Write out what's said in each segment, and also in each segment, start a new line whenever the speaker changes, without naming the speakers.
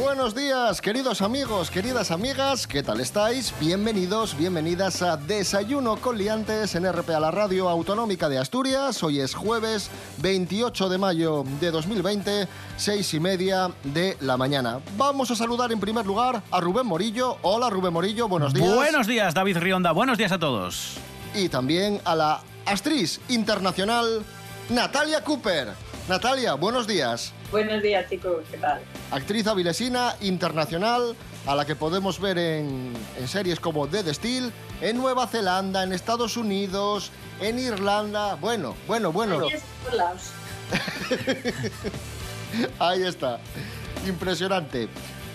Buenos días, queridos amigos, queridas amigas, ¿qué tal estáis? Bienvenidos, bienvenidas a Desayuno con Liantes en RPA, la radio autonómica de Asturias. Hoy es jueves 28 de mayo de 2020, seis y media de la mañana. Vamos a saludar en primer lugar a Rubén Morillo. Hola Rubén Morillo, buenos días.
Buenos días, David Rionda. Buenos días a todos.
Y también a la actriz internacional Natalia Cooper. Natalia, buenos días.
Buenos días, chicos, ¿qué tal?
Actriz avilesina internacional a la que podemos ver en, en series como Dead Steel, en Nueva Zelanda, en Estados Unidos, en Irlanda. Bueno, bueno, bueno.
Ahí
está. Impresionante.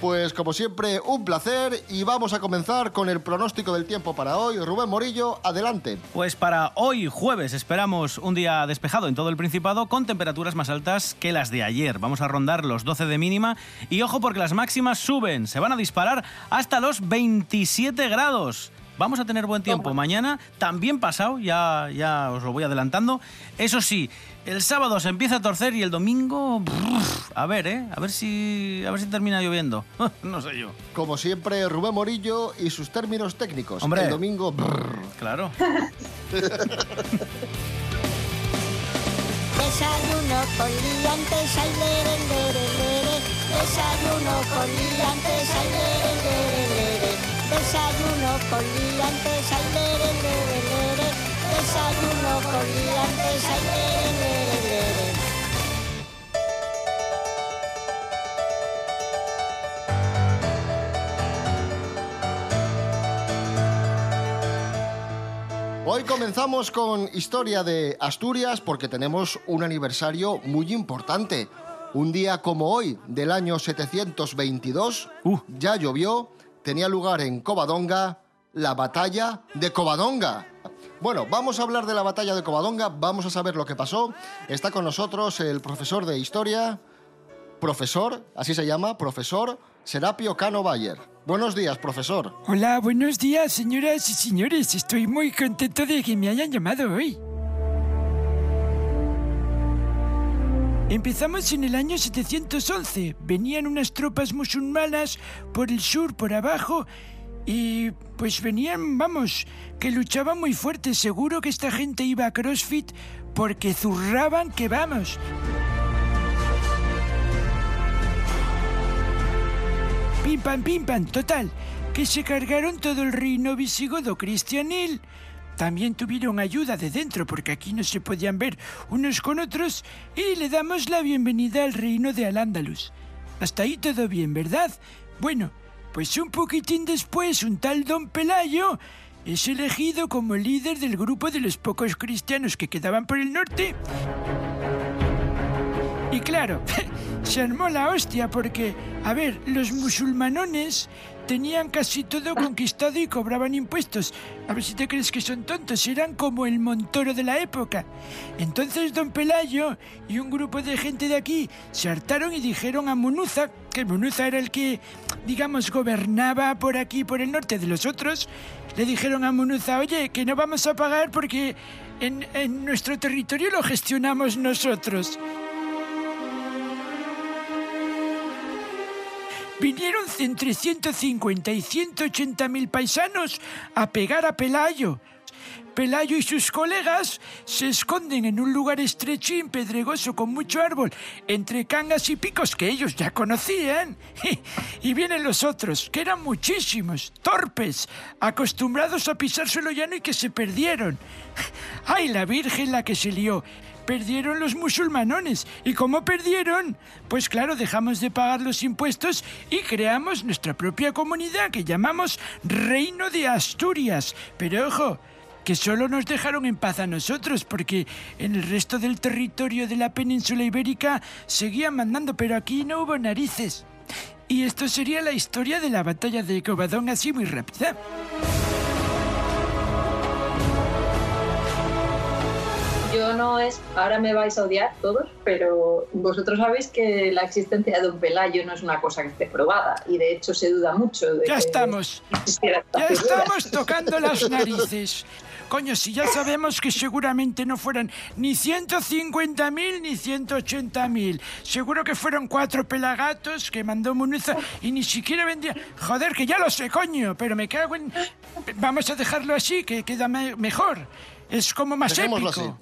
Pues como siempre, un placer y vamos a comenzar con el pronóstico del tiempo para hoy. Rubén Morillo, adelante.
Pues para hoy jueves esperamos un día despejado en todo el Principado con temperaturas más altas que las de ayer. Vamos a rondar los 12 de mínima y ojo porque las máximas suben, se van a disparar hasta los 27 grados. Vamos a tener buen tiempo mañana, también pasado, ya, ya os lo voy adelantando. Eso sí, el sábado se empieza a torcer y el domingo, brrr, a ver, ¿eh? A ver si, a ver si termina lloviendo. no sé yo.
Como siempre, Rubén Morillo y sus términos técnicos.
Hombre.
El domingo... brrr.
Claro.
Desayuno con liantes, ay, lere, lere, lere. Desayuno con liantes, ay, lere, lere, lere. Desayuno con liantes, ay, lere, lere, lere. Desayuno con liantes,
Hoy comenzamos con historia de Asturias porque tenemos un aniversario muy importante. Un día como hoy, del año 722,
Uh.
ya llovió, tenía lugar en Covadonga la batalla de Covadonga. Bueno, vamos a hablar de la batalla de Covadonga, vamos a saber lo que pasó. Está con nosotros el profesor de historia, profesor, así se llama, profesor Serapio Cano Bayer. Buenos días, profesor.
Hola, buenos días, señoras y señores. Estoy muy contento de que me hayan llamado hoy. Empezamos en el año 711. Venían unas tropas musulmanas por el sur, por abajo, y pues venían, vamos, que luchaban muy fuerte. Seguro que esta gente iba a CrossFit porque zurraban que vamos. Pim pam, pim pam, total, que se cargaron todo el reino visigodo cristianil. También tuvieron ayuda de dentro porque aquí no se podían ver unos con otros y le damos la bienvenida al reino de Al-Ándalus. Hasta ahí todo bien, ¿verdad? Bueno, pues un poquitín después un tal Don Pelayo es elegido como líder del grupo de los pocos cristianos que quedaban por el norte. Y claro, se armó la hostia porque, a ver, los musulmanones tenían casi todo conquistado y cobraban impuestos. A ver si te crees que son tontos, eran como el Montoro de la época. Entonces don Pelayo y un grupo de gente de aquí se hartaron y dijeron a Munuza, que Munuza era el que, digamos, gobernaba por aquí, por el norte de los otros, le dijeron a Munuza, oye, que no vamos a pagar porque en, en nuestro territorio lo gestionamos nosotros. Vinieron entre 150 y 180 mil paisanos a pegar a Pelayo. Pelayo y sus colegas se esconden en un lugar estrechín, pedregoso, con mucho árbol, entre cangas y picos que ellos ya conocían. Y vienen los otros, que eran muchísimos, torpes, acostumbrados a pisar suelo llano y que se perdieron. ¡Ay, la Virgen la que se lió! Perdieron los musulmanones. ¿Y cómo perdieron? Pues claro, dejamos de pagar los impuestos y creamos nuestra propia comunidad que llamamos Reino de Asturias. Pero ojo, que solo nos dejaron en paz a nosotros, porque en el resto del territorio de la península ibérica seguían mandando, pero aquí no hubo narices. Y esto sería la historia de la batalla de Covadonga así muy rápida.
Yo no es, ahora me vais a odiar todos, pero vosotros sabéis que la existencia de un Pelayo no es una cosa que esté probada y de hecho se duda mucho de
Ya
que
estamos. Ya estamos tocando las narices. Coño, si ya sabemos que seguramente no fueran ni 150.000 ni 180.000. Seguro que fueron cuatro pelagatos que mandó Munuza y ni siquiera vendía... Joder, que ya lo sé, coño, pero me cago en... Vamos a dejarlo así, que queda me- mejor. Es como más
Dejémoslo
épico.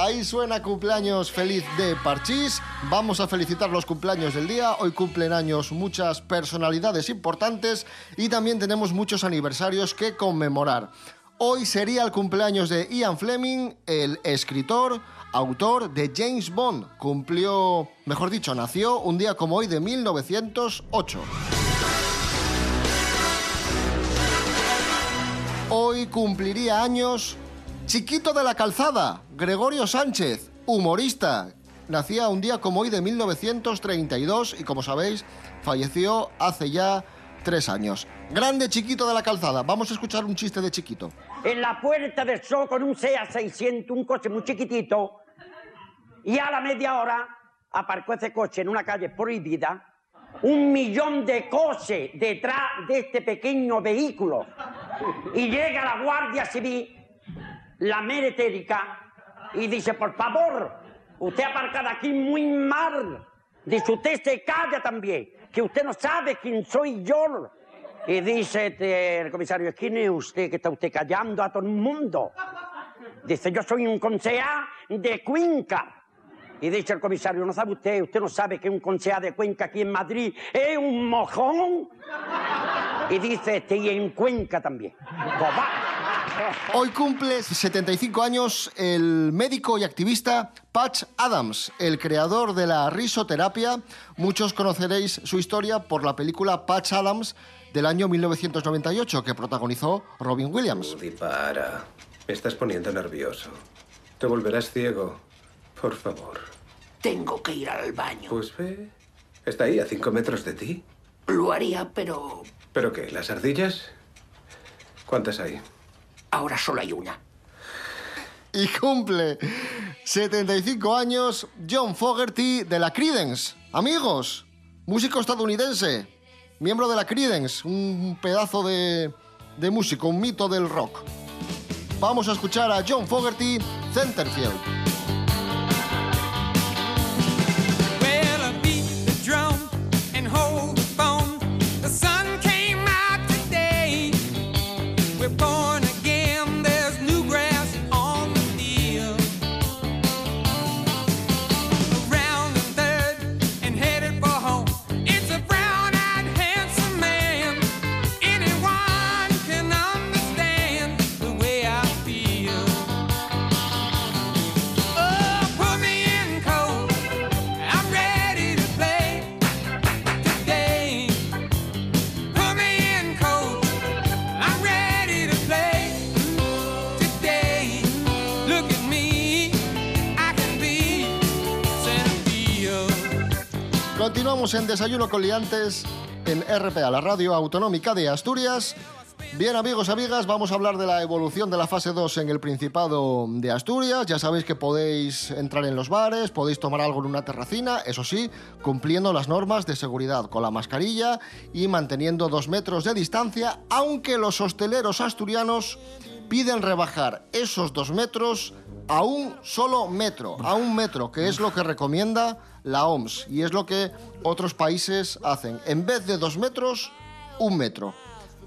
Ahí suena cumpleaños feliz de Parchís. Vamos a felicitar los cumpleaños del día. Hoy cumplen años muchas personalidades importantes y también tenemos muchos aniversarios que conmemorar. Hoy sería el cumpleaños de Ian Fleming, el escritor, autor de James Bond. Cumplió, mejor dicho, nació un día como hoy de 1908. Hoy cumpliría años Chiquito de la Calzada, Gregorio Sánchez, humorista. Nacía un día como hoy de 1932 y como sabéis, falleció hace ya tres años. Grande Chiquito de la Calzada. Vamos a escuchar un chiste de Chiquito.
en la puerta del show con un SEA 600, un coche muy chiquitito, y a la media hora aparcó ese coche en una calle prohibida, un millón de coches detrás de este pequeño vehículo, y llega la Guardia Civil, la meretérica, y dice, por favor, usted ha aparcado aquí muy mal, dice, usted se calla también, que usted no sabe quién soy yo. Y dice este, el comisario, ¿quién es usted que está usted callando a todo el mundo? Dice, yo soy un concejal de Cuenca. Y dice el comisario, ¿no sabe usted? ¿Usted no sabe que un concejal de Cuenca aquí en Madrid es un mojón? Y dice, este, y en Cuenca también. Pues va.
Hoy cumple 75 años el médico y activista Patch Adams, el creador de la risoterapia. Muchos conoceréis su historia por la película Patch Adams del año 1998 que protagonizó Robin Williams.
Woody, para. Me estás poniendo nervioso. Te volverás ciego. Por favor.
Tengo que ir al baño.
Pues ve. Está ahí, a cinco metros de ti.
Lo haría, pero
¿Pero qué? ¿Las ardillas? ¿Cuántas hay?
Ahora solo hay una.
Y cumple 75 años John Fogerty de la Creedence. Amigos, músico estadounidense, miembro de la Creedence, un pedazo de, de músico, un mito del rock. Vamos a escuchar a John Fogerty, Centerfield. En Desayuno con Liantes en RPA, la radio autonómica de Asturias. Bien, amigos, amigas, vamos a hablar de la evolución de la fase 2 en el Principado de Asturias. Ya sabéis que podéis entrar en los bares, podéis tomar algo en una terracina, eso sí, cumpliendo las normas de seguridad, con la mascarilla y manteniendo dos metros de distancia, aunque los hosteleros asturianos piden rebajar esos dos metros a un solo metro, a un metro, que es lo que recomienda la OMS y es lo que otros países hacen. En vez de dos metros, un metro.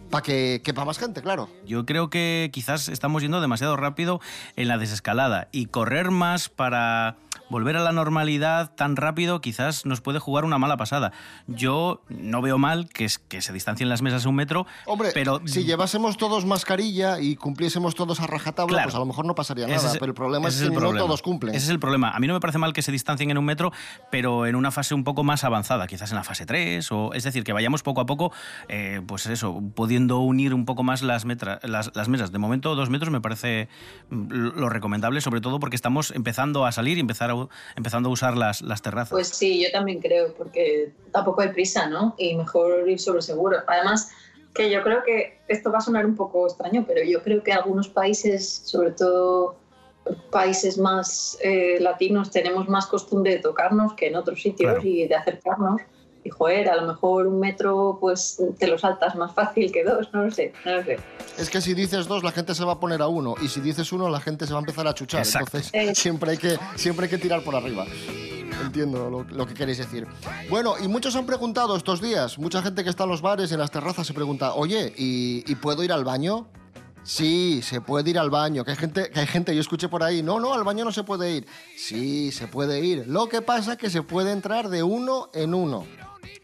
Para que quepa más gente, claro.
Yo creo que quizás estamos yendo demasiado rápido en la desescalada y correr más para volver a la normalidad tan rápido quizás nos puede jugar una mala pasada. Yo no veo mal que, es- que se distancien las mesas a un metro,
Hombre,
pero
si llevásemos todos mascarilla y cumpliésemos todos a rajatabla,
Claro.
pues a lo mejor no pasaría nada.
es-
pero el problema es que no todos cumplen.
Ese es el problema. A mí no me parece mal que se distancien en un metro, pero en una fase un poco más avanzada, quizás en la fase 3, o, es decir, que vayamos poco a poco, eh, pues eso, pudiendo unir un poco más las, metra- las, las mesas. De momento, dos metros me parece mm, lo recomendable, sobre todo porque estamos empezando a salir y empezar a, empezando a usar las, las terrazas.
Pues sí, yo también creo, porque tampoco hay prisa, ¿no? Y mejor ir sobre seguro. Además, que yo creo que esto va a sonar un poco extraño, pero yo creo que algunos países, sobre todo países más eh, latinos, tenemos más costumbre de tocarnos que en otros sitios
Claro.
y de acercarnos. Y joder, a lo mejor un metro pues te lo saltas más fácil que dos, no lo sé, no lo sé.
Es que si dices dos, la gente se va a poner a uno. Y si dices uno, la gente se va a empezar a chuchar.
Exacto.
Entonces,
Eh.
siempre hay, que, siempre hay que tirar por arriba. Entiendo lo, lo que queréis decir. Bueno, y muchos han preguntado estos días, mucha gente que está en los bares y en las terrazas se pregunta, oye, ¿y, y puedo ir al baño? Sí, se puede ir al baño. Que hay gente, que hay gente, yo escuché por ahí, no, no, al baño no se puede ir. Sí, se puede ir. Lo que pasa es que se puede entrar de uno en uno.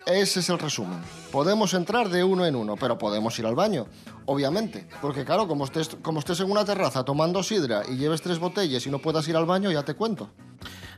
Ese es el resumen. Podemos entrar de uno en uno, pero podemos ir al baño, obviamente. Porque claro, como estés, como en una terraza tomando sidra y lleves tres botellas y no puedas ir al baño, ya te cuento.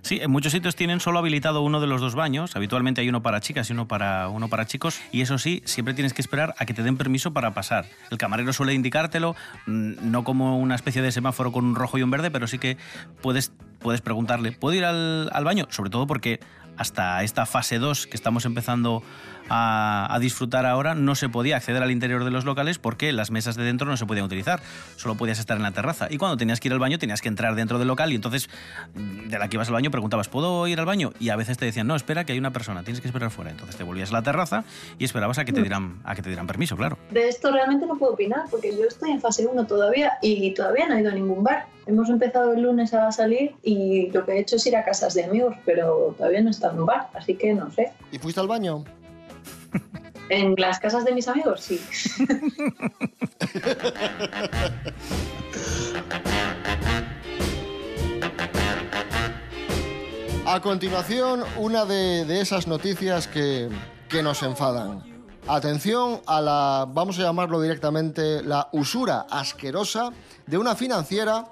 Sí, en muchos sitios tienen solo habilitado uno de los dos baños. Habitualmente hay uno para chicas y uno para, uno para chicos. Y eso sí, siempre tienes que esperar a que te den permiso para pasar. El camarero suele indicártelo, mm, no como una especie de semáforo con un rojo y un verde, pero sí que puedes, puedes preguntarle, ¿puedo ir al, al baño? Sobre todo porque hasta esta fase 2 que estamos empezando a, a disfrutar ahora, no se podía acceder al interior de los locales porque las mesas de dentro no se podían utilizar, solo podías estar en la terraza. Y cuando tenías que ir al baño, tenías que entrar dentro del local y entonces mm, de la que ibas al baño preguntabas, ¿puedo ir al baño? Y a veces te decían, no, espera, que hay una persona, tienes que esperar fuera. Entonces te volvías a la terraza y esperabas a que te dieran, a que te dieran permiso, claro.
De esto realmente no puedo opinar porque yo estoy en fase 1 todavía y todavía no he ido a ningún bar. Hemos empezado el lunes a salir y lo que he hecho es ir a casas de amigos, pero todavía no estado en un bar, así que no sé.
¿Y fuiste al baño?
En las casas de mis amigos, sí.
A continuación, una de, de esas noticias que, que nos enfadan. Atención a la, vamos a llamarlo directamente, la usura asquerosa de una financiera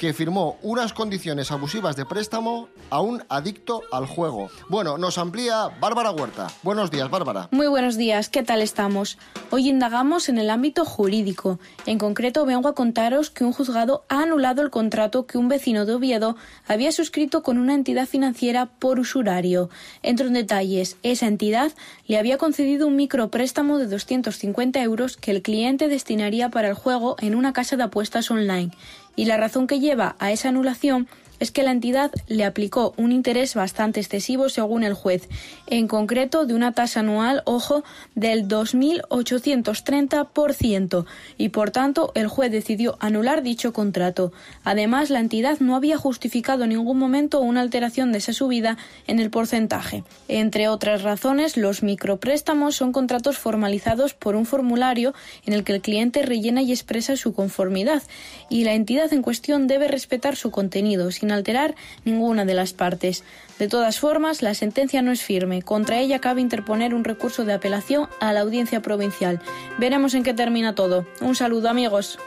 que firmó unas condiciones abusivas de préstamo a un adicto al juego. Bueno, nos amplía Bárbara Huerta. Buenos días, Bárbara.
Muy buenos días, ¿qué tal estamos? Hoy indagamos en el ámbito jurídico. En concreto, vengo a contaros que un juzgado ha anulado el contrato que un vecino de Oviedo había suscrito con una entidad financiera por usurario. Entro en detalles. Esa entidad le había concedido un micropréstamo de 250 euros que el cliente destinaría para el juego en una casa de apuestas online. Y la razón que lleva a esa anulación es que la entidad le aplicó un interés bastante excesivo según el juez, en concreto de una tasa anual, ojo, del 2.830% y por tanto el juez decidió anular dicho contrato. Además, la entidad no había justificado en ningún momento una alteración de esa subida en el porcentaje. Entre otras razones, los micropréstamos son contratos formalizados por un formulario en el que el cliente rellena y expresa su conformidad y la entidad en cuestión debe respetar su contenido sin alterar ninguna de las partes. De todas formas, la sentencia no es firme. Contra ella cabe interponer un recurso de apelación a la audiencia provincial. Veremos en qué termina todo. Un saludo, amigos.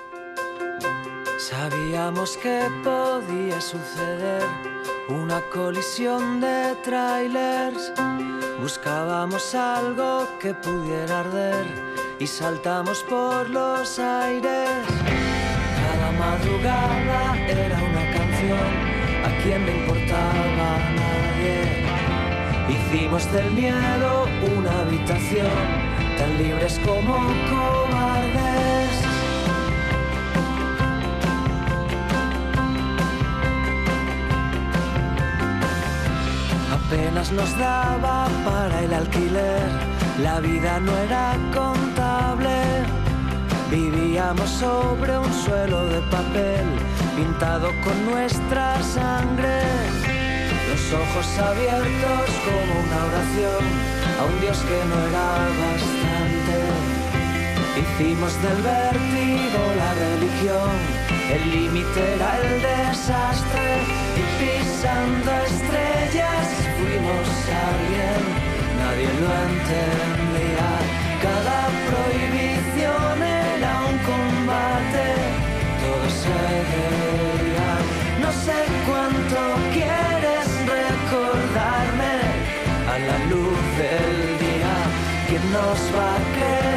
Sabíamos que podía suceder una colisión de trailers. Buscábamos algo que pudiera arder y saltamos por los aires. Cada madrugada era una canción, a quien le importaba a nadie. Hicimos del miedo una habitación, tan libres como cobardes. Apenas nos daba para el alquiler, la vida no era contable. Vivíamos sobre un suelo de papel pintado con nuestra sangre. Los ojos abiertos como una oración a un Dios que no era bastante. Hicimos del vértigo la religión, el límite era el desastre y pisando estrellas fuimos alguien, nadie lo entendía. Cada prohibición era combate, todo se veía. No sé cuánto quieres recordarme a la luz del día, ¿quién nos va a creer?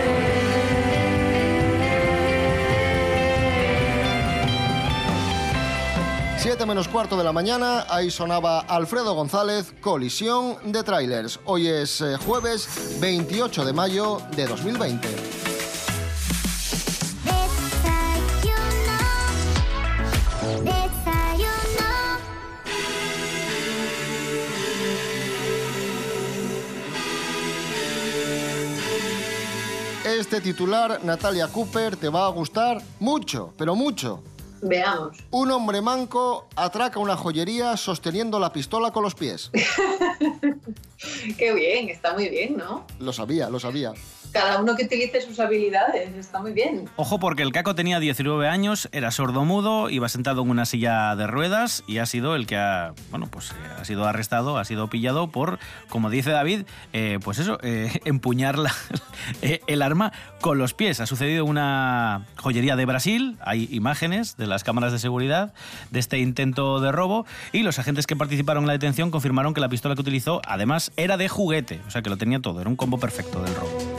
Siete menos cuarto de la mañana, ahí sonaba Alfredo González, Colisión de Trailers. Hoy es eh, jueves 28 de mayo de 2020. Este titular, Natalia Cooper, te va a gustar mucho, pero mucho.
Veamos.
Un hombre manco atraca una joyería sosteniendo la pistola con los pies.
Qué bien, está muy bien, ¿no?
Lo sabía, lo sabía.
Cada uno que utilice sus habilidades, está muy bien.
Ojo porque el caco tenía 19 años, era sordomudo, iba sentado en una silla de ruedas y ha sido el que ha, bueno, pues eh, ha sido arrestado, ha sido pillado por, como dice David, eh, pues eso, eh, empuñar el arma con los pies. Ha sucedido una joyería de Brasil, hay imágenes de las cámaras de seguridad de este intento de robo y los agentes que participaron en la detención confirmaron que la pistola que utilizó además era de juguete, o sea que lo tenía todo, era un combo perfecto del robo.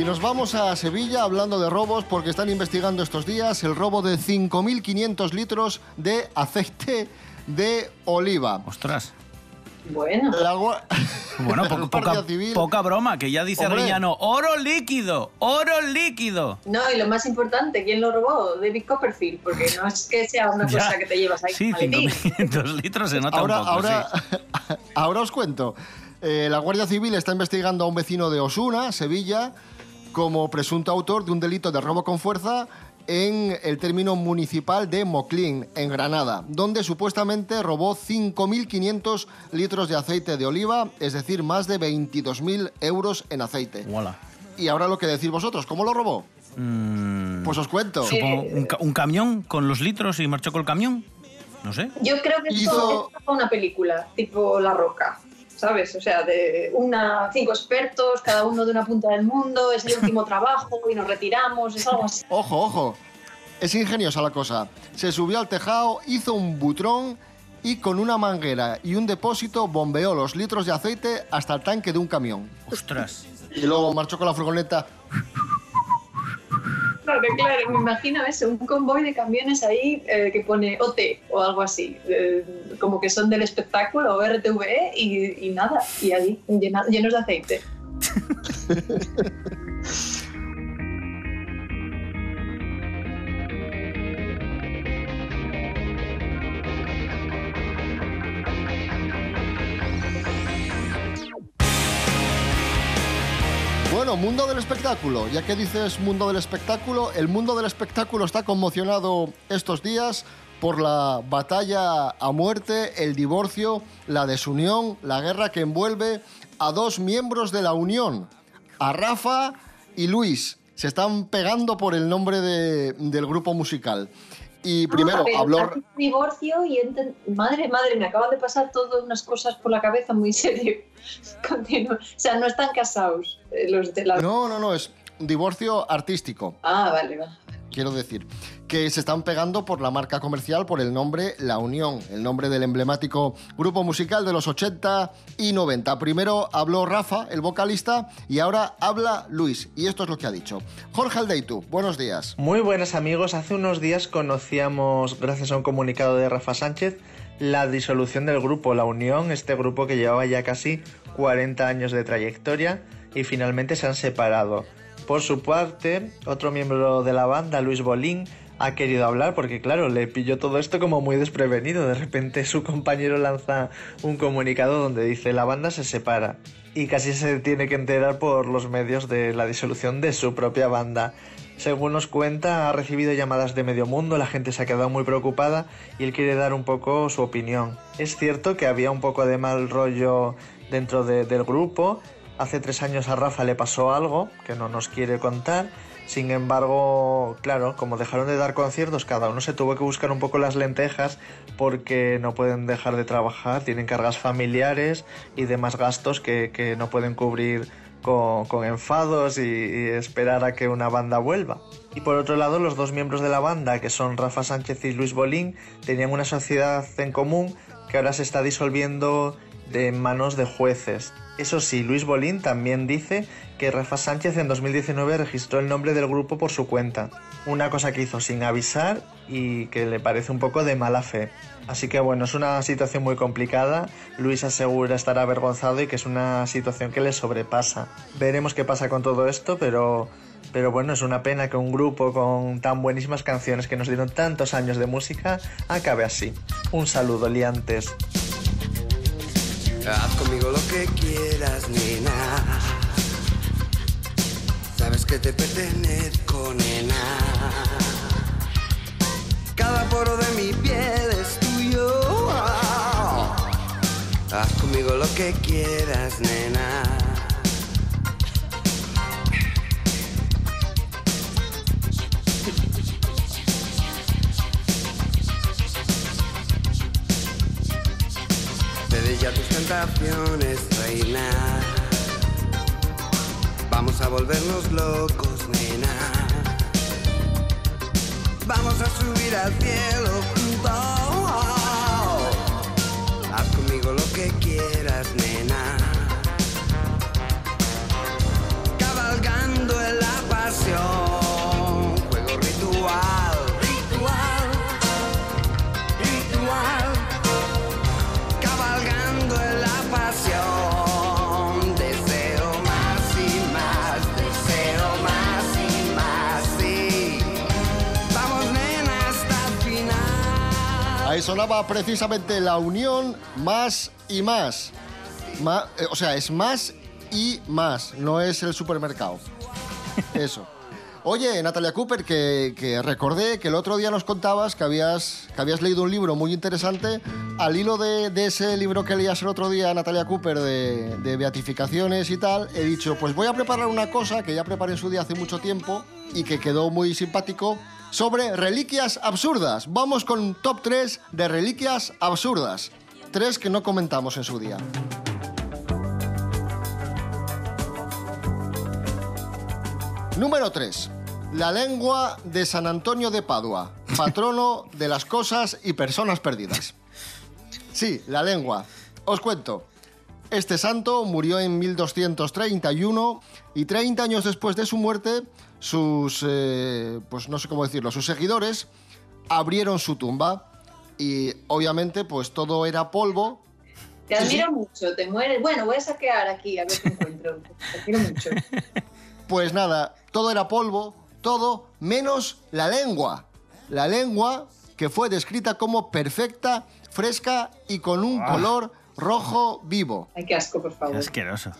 Y nos vamos a Sevilla hablando de robos porque están investigando estos días el robo de 5.500 litros de aceite de oliva.
Ostras.
Bueno.
La
Bueno, po- poca,
Civil-
poca broma, que ya dice
Hombre.
Oro líquido, oro líquido.
No, y lo más importante, ¿quién lo robó? David Copperfield, porque no es que sea una
Ya.
cosa que te llevas ahí.
Sí,
maletín.
5.500 litros se nota
ahora,
un poco,
ahora,
sí.
ahora os cuento. Eh, la Guardia Civil está investigando a un vecino de Osuna, Sevilla, como presunto autor de un delito de robo con fuerza en el término municipal de Moclín, en Granada, donde supuestamente robó 5.500 litros de aceite de oliva, es decir, más de 22.000 euros en aceite.
Voilà.
Y ahora lo que decís vosotros, ¿cómo lo robó?
Mm,
Pues os cuento.
supongo, un, ca- un camión con los litros y marchó con el camión. No sé.
Yo creo que esto
Hizo-
es una película, tipo La Roca, ¿sabes? O sea, de una, cinco expertos, cada uno de una punta del mundo, es el último trabajo y nos retiramos, es algo así.
Ojo, ojo. Es ingeniosa la cosa. Se subió al tejado, hizo un butrón y con una manguera y un depósito bombeó los litros de aceite hasta el tanque de un camión.
Ostras.
Y luego marchó con la furgoneta.
Claro, claro, me imagino eso, un convoy de camiones ahí eh, que pone OT o algo así, eh, como que son del espectáculo o RTVE y, y nada, y ahí llena- llenos de aceite.
Mundo del espectáculo. Ya que dices mundo del espectáculo, el mundo del espectáculo está conmocionado estos días por la batalla a muerte, el divorcio, la desunión, la guerra que envuelve a dos miembros de la Unión, a Rafa y Luis. Se están pegando por el nombre de- del grupo musical. Y primero
Ah,
habló...
divorcio y enten- madre, madre, me acaban de pasar todas unas cosas por la cabeza muy serio. O sea, no están casados eh, los de la...
No, no, no, es un divorcio artístico.
Ah, vale, va.
Quiero decir, que se están pegando por la marca comercial, por el nombre La Unión, el nombre del emblemático grupo musical de los 80 y 90. Primero habló Rafa, el vocalista, y ahora habla Luis, y esto es lo que ha dicho. Jorge Aldeitu, buenos días.
Muy buenas amigos, hace unos días conocíamos, gracias a un comunicado de Rafa Sánchez, la disolución del grupo La Unión, este grupo que llevaba ya casi 40 años de trayectoria y finalmente se han separado. Por su parte, otro miembro de la banda, Luis Bolín, ha querido hablar porque claro, le pilló todo esto como muy desprevenido. De repente su compañero lanza un comunicado donde dice la banda se separa y casi se tiene que enterar por los medios de la disolución de su propia banda. Según nos cuenta, ha recibido llamadas de medio mundo, la gente se ha quedado muy preocupada y él quiere dar un poco su opinión. Es cierto que había un poco de mal rollo dentro de- del grupo. Hace tres años a Rafa le pasó algo que no nos quiere contar. Sin embargo, claro, como dejaron de dar conciertos, cada uno se tuvo que buscar un poco las lentejas porque no pueden dejar de trabajar, tienen cargas familiares y demás gastos que, no pueden cubrir con, enfados y esperar a que una banda vuelva. Y por otro lado, los dos miembros de la banda, que son Rafa Sánchez y Luis Bolín, tenían una sociedad en común que ahora se está disolviendo de manos de jueces. Eso sí, Luis Bolín también dice que Rafa Sánchez en 2019 registró el nombre del grupo por su cuenta, una cosa que hizo sin avisar y que le parece un poco de mala fe. Así que bueno, es una situación muy complicada, Luis asegura estar avergonzado y que es una situación que le sobrepasa. Veremos qué pasa con todo esto, pero pero bueno, es una pena que un grupo con tan buenísimas canciones que nos dieron tantos años de música acabe así. Un saludo, liantes.
Haz conmigo lo que quieras, nena. Sabes que te pertenezco, nena. Cada poro de mi piel es tuyo. Haz conmigo lo que quieras, nena. Ya tus tentaciones, reina. Vamos a volvernos locos, nena. Vamos a subir al cielo
Ahí sonaba precisamente la unión más y más. Ma- eh, o sea, es más y más, no es el supermercado. Eso. Oye, Natalia Cooper, que, que recordé que el otro día nos contabas que habías, que habías leído un libro muy interesante. Al hilo de, de ese libro que leías el otro día, Natalia Cooper, de, de beatificaciones y tal, he dicho, pues voy a preparar una cosa que ya preparé en su día hace mucho tiempo y que quedó muy simpático sobre reliquias absurdas. Vamos con top 3 de reliquias absurdas. Tres que no comentamos en su día. Número 3. La lengua de San Antonio de Padua, patrono de las cosas y personas perdidas. Sí, la lengua. Os cuento. Este santo murió en 1231 y 30 años después de su muerte, sus, eh, pues no sé cómo decirlo, sus seguidores abrieron su tumba y obviamente pues todo era polvo.
Te
sí.
admiro mucho, te mueres. Bueno, voy a saquear aquí a ver qué encuentro. Te admiro mucho.
Pues nada, todo era polvo, todo menos la lengua. La lengua que fue descrita como perfecta, fresca y con un
Ah.
color rojo vivo.
Ay, qué asco, por favor.
Asqueroso.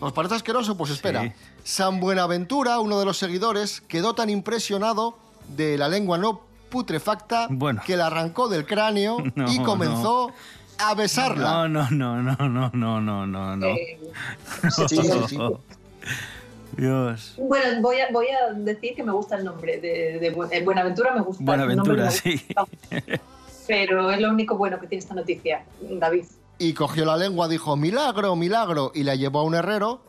¿Os parece asqueroso? Pues espera.
Sí.
San Buenaventura, uno de los seguidores, quedó tan impresionado de la lengua no putrefacta
Bueno.
que la arrancó del cráneo
No,
y comenzó a besarla.
No, no, no, no, no, no, no, no, no.
Eh,
Sí.
Dios.
Bueno, voy a, voy a decir que me gusta el nombre de, de eh, Buenaventura, me gusta. el nombre
Buenaventura, sí.
Pero es lo único bueno que tiene esta noticia, David.
Y cogió la lengua, dijo milagro, milagro, y la llevó a un herrero,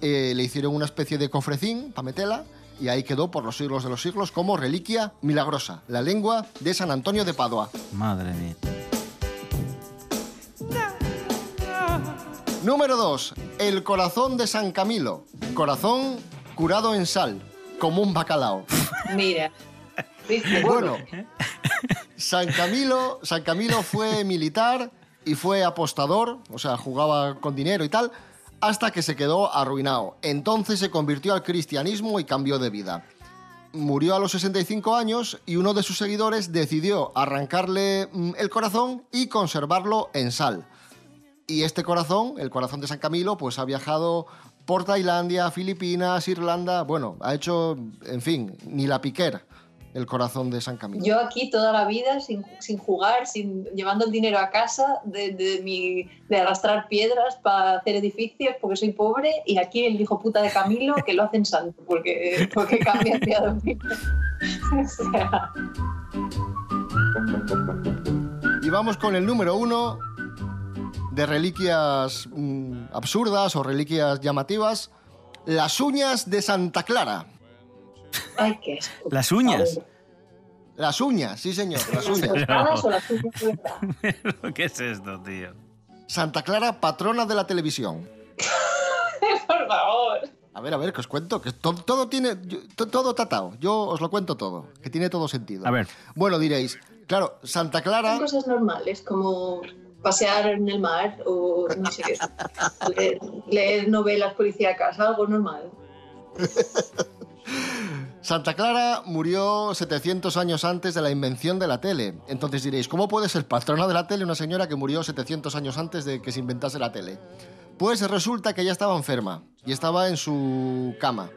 eh, le hicieron una especie de cofrecín para meterla, y ahí quedó por los siglos de los siglos como reliquia milagrosa, la lengua de San Antonio de Padua.
Madre mía.
Número 2. El corazón de San Camilo. Corazón curado en sal, como un bacalao.
Mira. ¿Viste?
Bueno, San Camilo, San Camilo fue militar y fue apostador, o sea, jugaba con dinero y tal, hasta que se quedó arruinado. Entonces se convirtió al cristianismo y cambió de vida. Murió a los 65 años y uno de sus seguidores decidió arrancarle mm, el corazón y conservarlo en sal. Y este corazón, el corazón de San Camilo, pues ha viajado por Tailandia, Filipinas, Irlanda, bueno, ha hecho, en fin, ni la piquer, el corazón de San Camilo.
Yo aquí toda la vida sin, sin jugar, sin llevando el dinero a casa, de, de, mi, de arrastrar piedras para hacer edificios porque soy pobre y aquí el hijo puta de Camilo que lo hacen santo porque, porque cambia de o sea,
Y vamos con el número uno de reliquias mm, absurdas o reliquias llamativas, las uñas de Santa Clara.
Ay, qué asco.
Las uñas.
Las uñas, sí señor, las
¿Las
uñas.
o las?
¿Qué es esto, tío?
Santa Clara, patrona de la televisión.
Por favor.
A ver, a ver, que os cuento, que todo, todo tiene, todo tatao, yo os lo cuento todo, que tiene todo sentido.
A ver.
Bueno, diréis, claro, Santa
Son
Clara,
cosas normales como pasear en el mar o no sé qué. leer, leer novelas policíacas, algo normal.
Santa Clara murió 700 años antes de la invención de la tele. Entonces diréis, ¿cómo puede ser patrona de la tele una señora que murió 700 años antes de que se inventase la tele? Pues resulta que ella estaba enferma y estaba en su cama.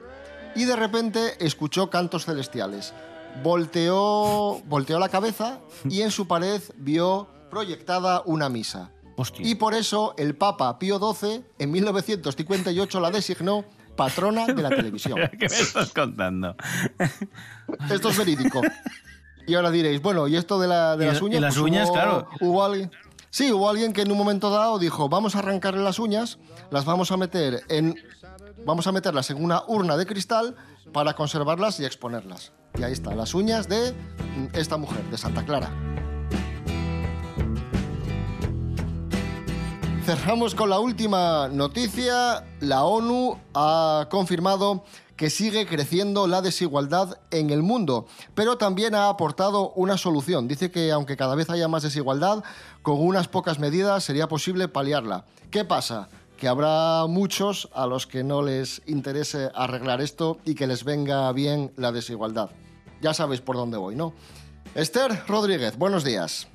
Y de repente escuchó cantos celestiales. Volteó, volteó la cabeza y en su pared vio proyectada una misa. Y por eso el Papa Pío XII en 1958 la designó patrona de la televisión.
¿Qué me estás contando?
Esto es verídico. Y ahora diréis, bueno, ¿y esto de, la- de las uñas?
y las
Pues
uñas,
hubo-
claro.
Hubo alguien... Sí, hubo alguien que en un momento dado dijo, vamos a arrancarle las uñas, las vamos a meter en... Vamos a meterlas en una urna de cristal para conservarlas y exponerlas. Y ahí está, las uñas de esta mujer, de Santa Clara. Cerramos con la última noticia. La ONU ha confirmado que sigue creciendo la desigualdad en el mundo, pero también ha aportado una solución. Dice que aunque cada vez haya más desigualdad, con unas pocas medidas sería posible paliarla. ¿Qué pasa? Que habrá muchos a los que no les interese arreglar esto y que les venga bien la desigualdad. Ya sabéis por dónde voy, ¿no? Esther Rodríguez, buenos días.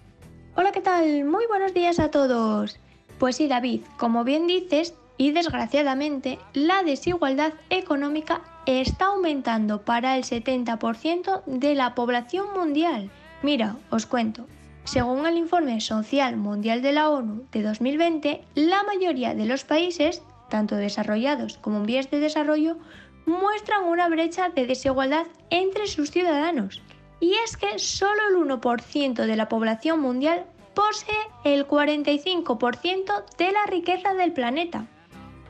Hola, ¿qué tal? Muy buenos días a todos. Pues sí, David, como bien dices, y desgraciadamente, la desigualdad económica está aumentando para el 70% de la población mundial. Mira, os cuento. Según el informe social mundial de la ONU de 2020, la mayoría de los países, tanto desarrollados como en vías de desarrollo, muestran una brecha de desigualdad entre sus ciudadanos. Y es que solo el 1% de la población mundial posee el 45% de la riqueza del planeta.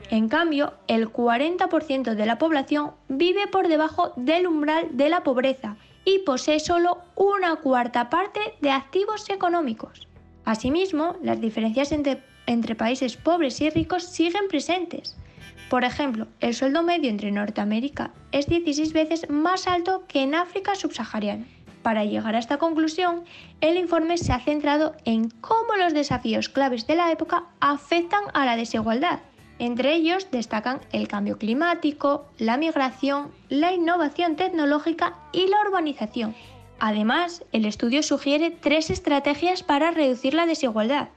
En cambio, el 40% de la población vive por debajo del umbral de la pobreza y posee solo una cuarta parte de activos económicos. Asimismo, las diferencias entre, entre países pobres y ricos siguen presentes. Por ejemplo, el sueldo medio entre Norteamérica es 16 veces más alto que en África subsahariana. Para llegar a esta conclusión, el informe se ha centrado en cómo los desafíos claves de la época afectan a la desigualdad. Entre ellos destacan el cambio climático, la migración, la innovación tecnológica y la urbanización. Además, el estudio sugiere tres estrategias para reducir la desigualdad.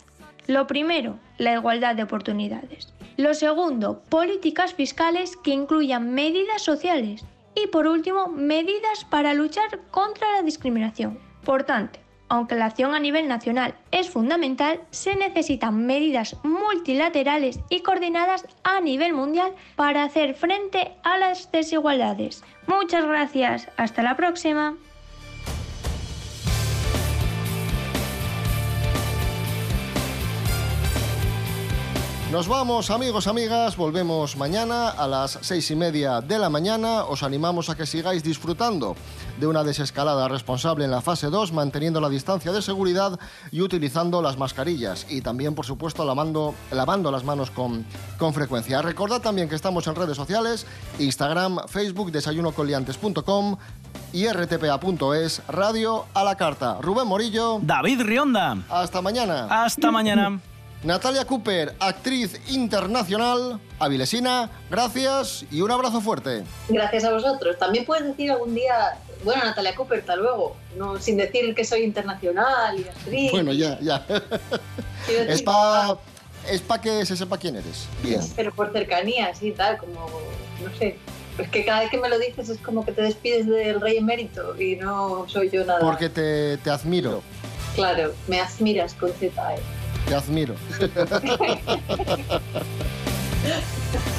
Lo primero, la igualdad de oportunidades. Lo segundo, políticas fiscales que incluyan medidas sociales. Y por último, medidas para luchar contra la discriminación. Por tanto, aunque la acción a nivel nacional es fundamental, se necesitan medidas multilaterales y coordinadas a nivel mundial para hacer frente a las desigualdades. Muchas gracias, hasta la próxima.
Nos vamos, amigos, amigas. Volvemos mañana a las seis y media de la mañana. Os animamos a que sigáis disfrutando de una desescalada responsable en la fase 2, manteniendo la distancia de seguridad y utilizando las mascarillas. Y también, por supuesto, lavando, lavando las manos con, con frecuencia. Recordad también que estamos en redes sociales: Instagram, Facebook, desayunocoliantes.com y rtpa.es, radio a la carta. Rubén Morillo.
David Rionda.
Hasta mañana.
Hasta mañana.
Natalia Cooper, actriz internacional. Avilesina, gracias y un abrazo fuerte.
Gracias a vosotros. También puedes decir algún día, bueno, Natalia Cooper, hasta luego, no, sin decir que soy internacional y actriz.
Bueno, ya, ya. Es para es pa que se sepa quién eres. Bien.
Pero por cercanía, sí, tal, como, no sé. Es que cada vez que me lo dices es como que te despides del rey emérito y no soy yo nada.
Porque te, te admiro.
Claro, me admiras con Z.
Te admiro.